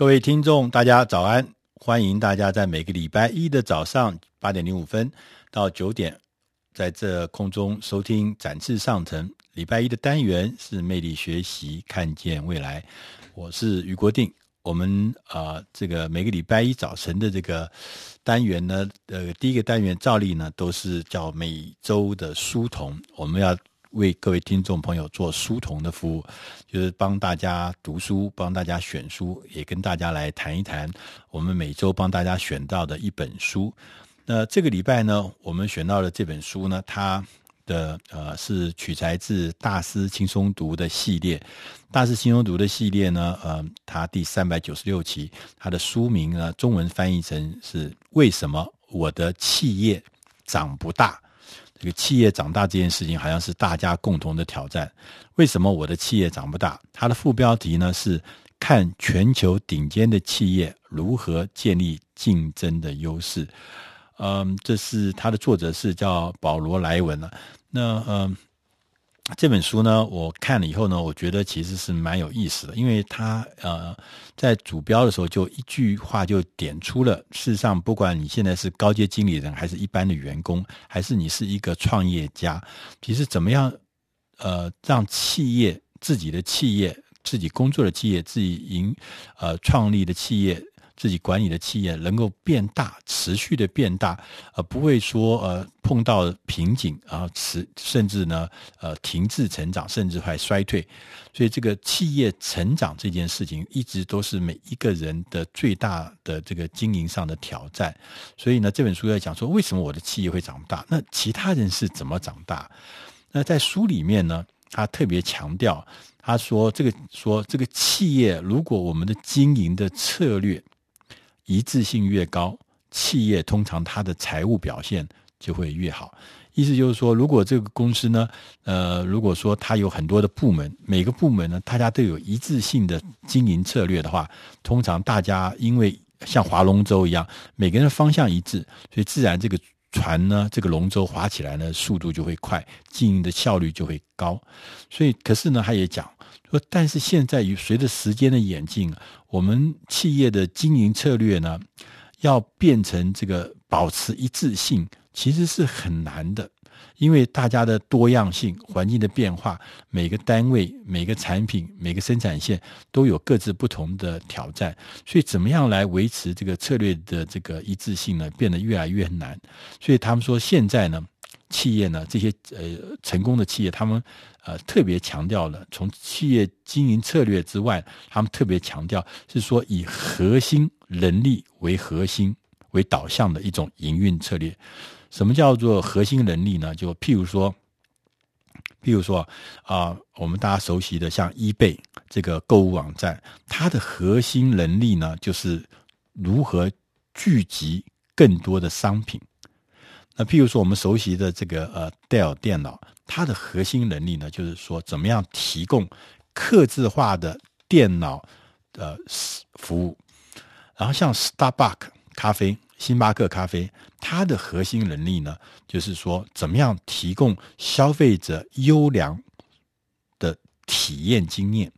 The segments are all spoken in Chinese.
各位听众，大家早安！欢迎大家在每个礼拜一的早上八点零五分到九点，在这空中收听展翅上腾。礼拜一的单元是魅力学习，看见未来。我是于国定。我们啊、这个每个礼拜一早晨的这个单元呢，呃，第一个单元照例呢都是叫每周的书童，我们要。为各位听众朋友做书童的服务，就是帮大家读书，帮大家选书，也跟大家来谈一谈我们每周帮大家选到的一本书。那这个礼拜呢，我们选到的这本书呢，它的呃是取材自大师轻松读的系列。大师轻松读的系列呢，呃，它第三百九十六期，它的书名呢，中文翻译成是“为什么我的企业长不大”。这个企业长大这件事情，好像是大家共同的挑战。为什么我的企业长不大？它的副标题呢是“看全球顶尖的企业如何建立竞争的优势”。嗯，这是它的作者是叫保罗莱文了。那嗯。这本书呢，我看了以后呢，我觉得其实是蛮有意思的，因为他呃在主标的时候就一句话就点出了，事实上不管你现在是高阶经理人，还是一般的员工，还是你是一个创业家，其实怎么样呃让企业自己的企业、自己工作的企业、自己营呃创立的企业。自己管理的企业能够变大，持续的变大，而不会说呃碰到瓶颈啊，持甚至呢呃停滞成长，甚至还衰退。所以这个企业成长这件事情，一直都是每一个人的最大的这个经营上的挑战。所以呢，这本书在讲说，为什么我的企业会长不大？那其他人是怎么长大？那在书里面呢，他特别强调，他说这个说这个企业，如果我们的经营的策略。一致性越高，企业通常它的财务表现就会越好。意思就是说，如果这个公司呢，呃，如果说它有很多的部门，每个部门呢，大家都有一致性的经营策略的话，通常大家因为像划龙舟一样，每个人方向一致，所以自然这个船呢，这个龙舟划起来呢，速度就会快，经营的效率就会高。所以，可是呢，他也讲。说，但是现在与随着时间的演进，我们企业的经营策略呢，要变成这个保持一致性，其实是很难的，因为大家的多样性、环境的变化，每个单位、每个产品、每个生产线都有各自不同的挑战，所以怎么样来维持这个策略的这个一致性呢，变得越来越难。所以他们说，现在呢。企业呢，这些呃成功的企业，他们呃特别强调了从企业经营策略之外，他们特别强调是说以核心能力为核心为导向的一种营运策略。什么叫做核心能力呢？就譬如说，譬如说啊、我们大家熟悉的像 eBay 这个购物网站，它的核心能力呢，就是如何聚集更多的商品。那譬如说，我们熟悉的这个呃，Dell 电脑，它的核心能力呢，就是说怎么样提供客制化的电脑的服务。然后像 Starbucks 咖啡、星巴克咖啡，它的核心能力呢，就是说怎么样提供消费者优良的体验经验。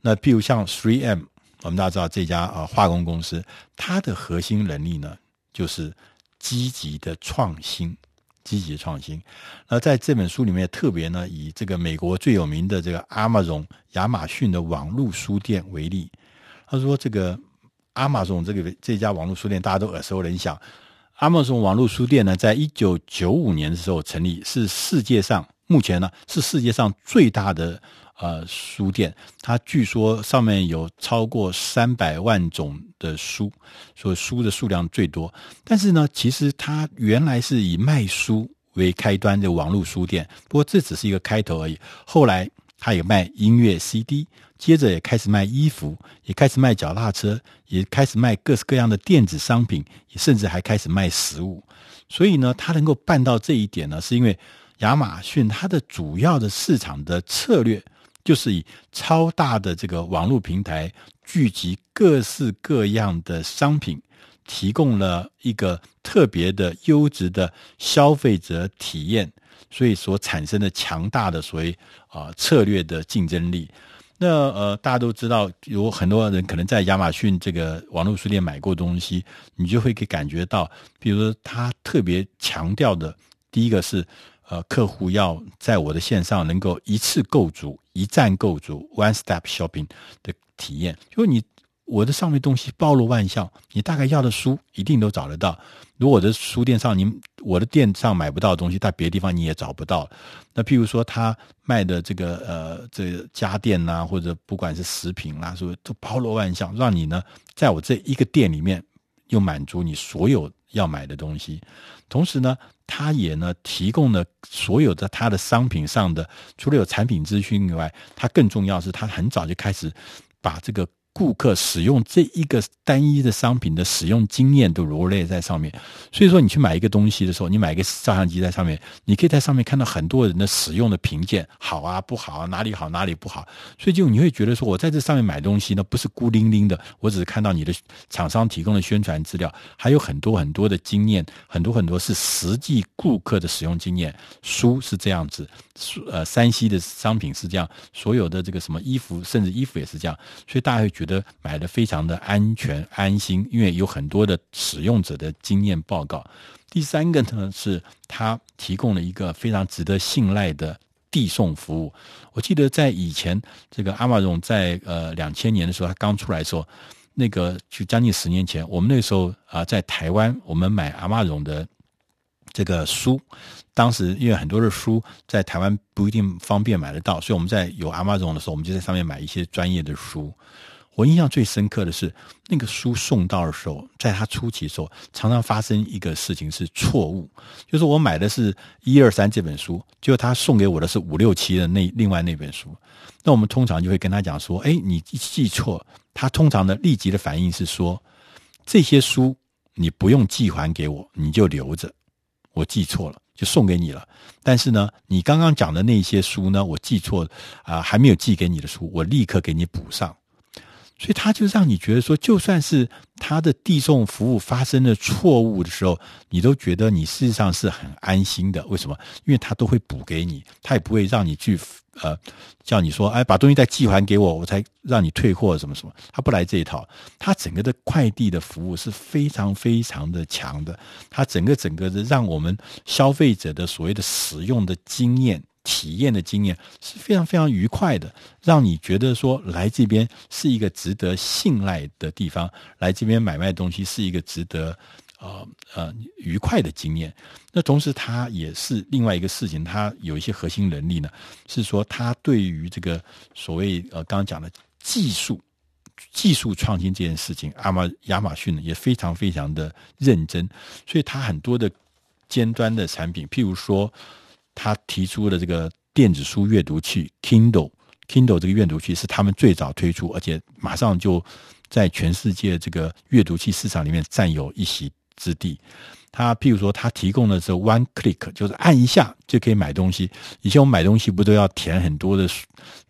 那譬如像 Three M，我们大家知道这家呃化工公司，它的核心能力呢，就是。积极的创新，积极创新。那在这本书里面，特别呢以这个美国最有名的这个 Amazon 亚马逊的网络书店为例。他说，这个 Amazon 这个这家网络书店大家都耳熟能详。Amazon 网络书店呢，在一九九五年的时候成立，是世界上目前呢是世界上最大的。呃，书店，它据说上面有超过三百万种的书，所以书的数量最多。但是呢，其实它原来是以卖书为开端的网络书店，不过这只是一个开头而已。后来他也卖音乐 CD，接着也开始卖衣服，也开始卖脚踏车，也开始卖各式各样的电子商品，也甚至还开始卖食物。所以呢，他能够办到这一点呢，是因为亚马逊它的主要的市场的策略。就是以超大的这个网络平台聚集各式各样的商品，提供了一个特别的优质的消费者体验，所以所产生的强大的所谓啊策略的竞争力。那呃，大家都知道，有很多人可能在亚马逊这个网络书店买过东西，你就会给感觉到，比如说他特别强调的，第一个是呃，客户要在我的线上能够一次购足、一站购足 （one step shopping） 的体验，就你。我的上面东西包罗万象，你大概要的书一定都找得到。如果我的书店上，您我的店上买不到的东西，在别的地方你也找不到。那譬如说，他卖的这个呃，这家电呐、或者不管是食品啦、啊，是不是都包罗万象，让你呢，在我这一个店里面又满足你所有要买的东西。同时呢，他也呢提供了所有的他的商品上的，除了有产品资讯以外，他更重要是他很早就开始把这个。顾客使用这一个单一的商品的使用经验都罗列在上面，所以说你去买一个东西的时候，你买一个照相机在上面，你可以在上面看到很多人的使用的评鉴，好啊，不好啊，哪里好哪里不好，所以就你会觉得说，我在这上面买东西呢，不是孤零零的，我只是看到你的厂商提供的宣传资料，还有很多很多的经验，很多很多是实际顾客的使用经验。书是这样子，呃，山西的商品是这样，所有的这个什么衣服，甚至衣服也是这样，所以大家会觉得。的买的非常的安全安心，因为有很多的使用者的经验报告。第三个呢，是他提供了一个非常值得信赖的递送服务。我记得在以前这个 Amazon 在呃两千年的时候，他刚出来的时候，那个就将近十年前，我们那时候啊在台湾，我们买 Amazon 的这个书。当时因为很多的书在台湾不一定方便买得到，所以我们在有 Amazon 的时候，我们就在上面买一些专业的书。我印象最深刻的是，那个书送到的时候，在他初期的时候，常常发生一个事情是错误，就是我买的是一二三这本书，就他送给我的是五六七的那另外那本书。那我们通常就会跟他讲说：“哎，你记错。”他通常的立即的反应是说：“这些书你不用寄还给我，你就留着。我记错了，就送给你了。但是呢，你刚刚讲的那些书呢，我记错啊，还没有寄给你的书，我立刻给你补上。”所以他就让你觉得说，就算是他的递送服务发生了错误的时候，你都觉得你事实上是很安心的。为什么？因为他都会补给你，他也不会让你去呃叫你说，哎，把东西再寄还给我，我才让你退货什么什么。他不来这一套，他整个的快递的服务是非常非常的强的。他整个整个的让我们消费者的所谓的使用的经验。体验的经验是非常非常愉快的，让你觉得说来这边是一个值得信赖的地方，来这边买卖东西是一个值得呃呃愉快的经验。那同时，它也是另外一个事情，它有一些核心能力呢，是说它对于这个所谓呃刚刚讲的技术技术创新这件事情，阿马亚马逊呢也非常非常的认真，所以它很多的尖端的产品，譬如说。他提出的这个电子书阅读器 Kindle，Kindle 这个阅读器是他们最早推出，而且马上就在全世界这个阅读器市场里面占有一席之地。他譬如说，他提供的是 One Click，就是按一下就可以买东西。以前我们买东西不都要填很多的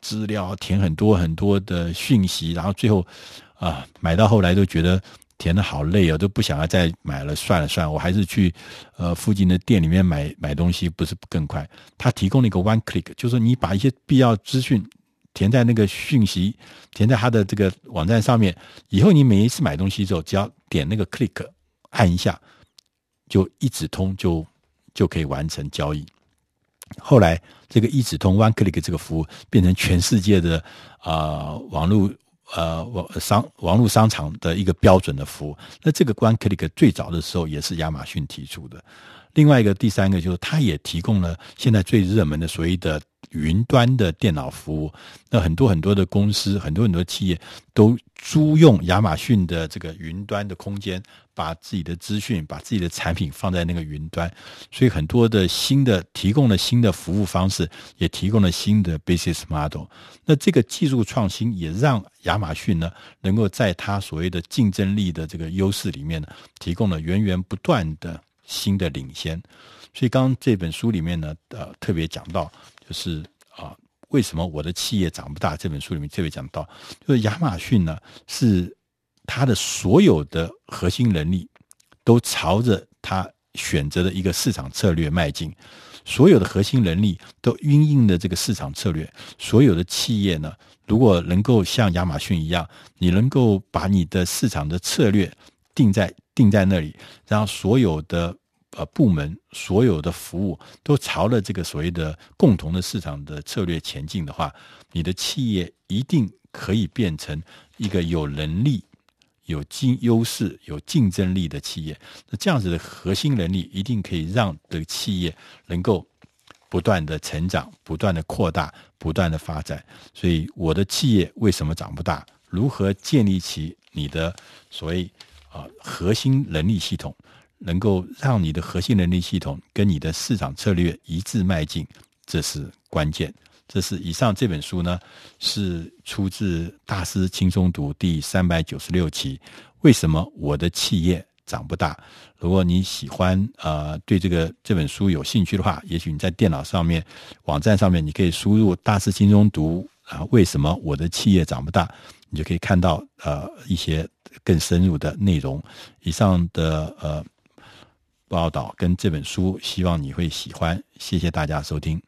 资料，填很多很多的讯息，然后最后啊买到后来都觉得。填的好累哦，都不想要再买了，算了算了，我还是去呃附近的店里面买买东西，不是更快？他提供了一个 one click，就是你把一些必要资讯填在那个讯息，填在他的这个网站上面，以后你每一次买东西之后，只要点那个 click 按一下，就一指通就就可以完成交易。后来这个一指通 one click 这个服务变成全世界的啊、呃、网络。呃，网商网络商场的一个标准的服务，那这个 One Click 最早的时候也是亚马逊提出的。另外一个第三个就是，它也提供了现在最热门的所谓的云端的电脑服务。那很多很多的公司，很多很多企业都租用亚马逊的这个云端的空间，把自己的资讯、把自己的产品放在那个云端。所以很多的新的提供了新的服务方式，也提供了新的 business model。那这个技术创新也让亚马逊呢，能够在它所谓的竞争力的这个优势里面呢，提供了源源不断的。新的领先，所以刚刚这本书里面呢，呃，特别讲到，是啊，为什么我的企业长不大？这本书里面特别讲到，就是亚马逊呢，是它的所有的核心能力都朝着它选择的一个市场策略迈进，所有的核心能力都因应的这个市场策略。所有的企业呢，如果能够像亚马逊一样，你能够把你的市场的策略定在定在那里，然后所有的呃部门、所有的服务都朝着这个所谓的共同的市场的策略前进的话，你的企业一定可以变成一个有能力。有竞优势、有竞争力的企业，那这样子的核心能力一定可以让这个企业能够不断的成长、不断的扩大、不断的发展。所以，我的企业为什么长不大？如何建立起你的所谓啊核心能力系统，能够让你的核心能力系统跟你的市场策略一致迈进，这是关键。这是以上这本书呢，是出自《大师轻松读》第三百九十六期。为什么我的企业长不大？如果你喜欢呃对这个这本书有兴趣的话，也许你在电脑上面网站上面，你可以输入《大师轻松读》啊，为什么我的企业长不大？你就可以看到呃一些更深入的内容。以上的呃报道跟这本书，希望你会喜欢。谢谢大家收听。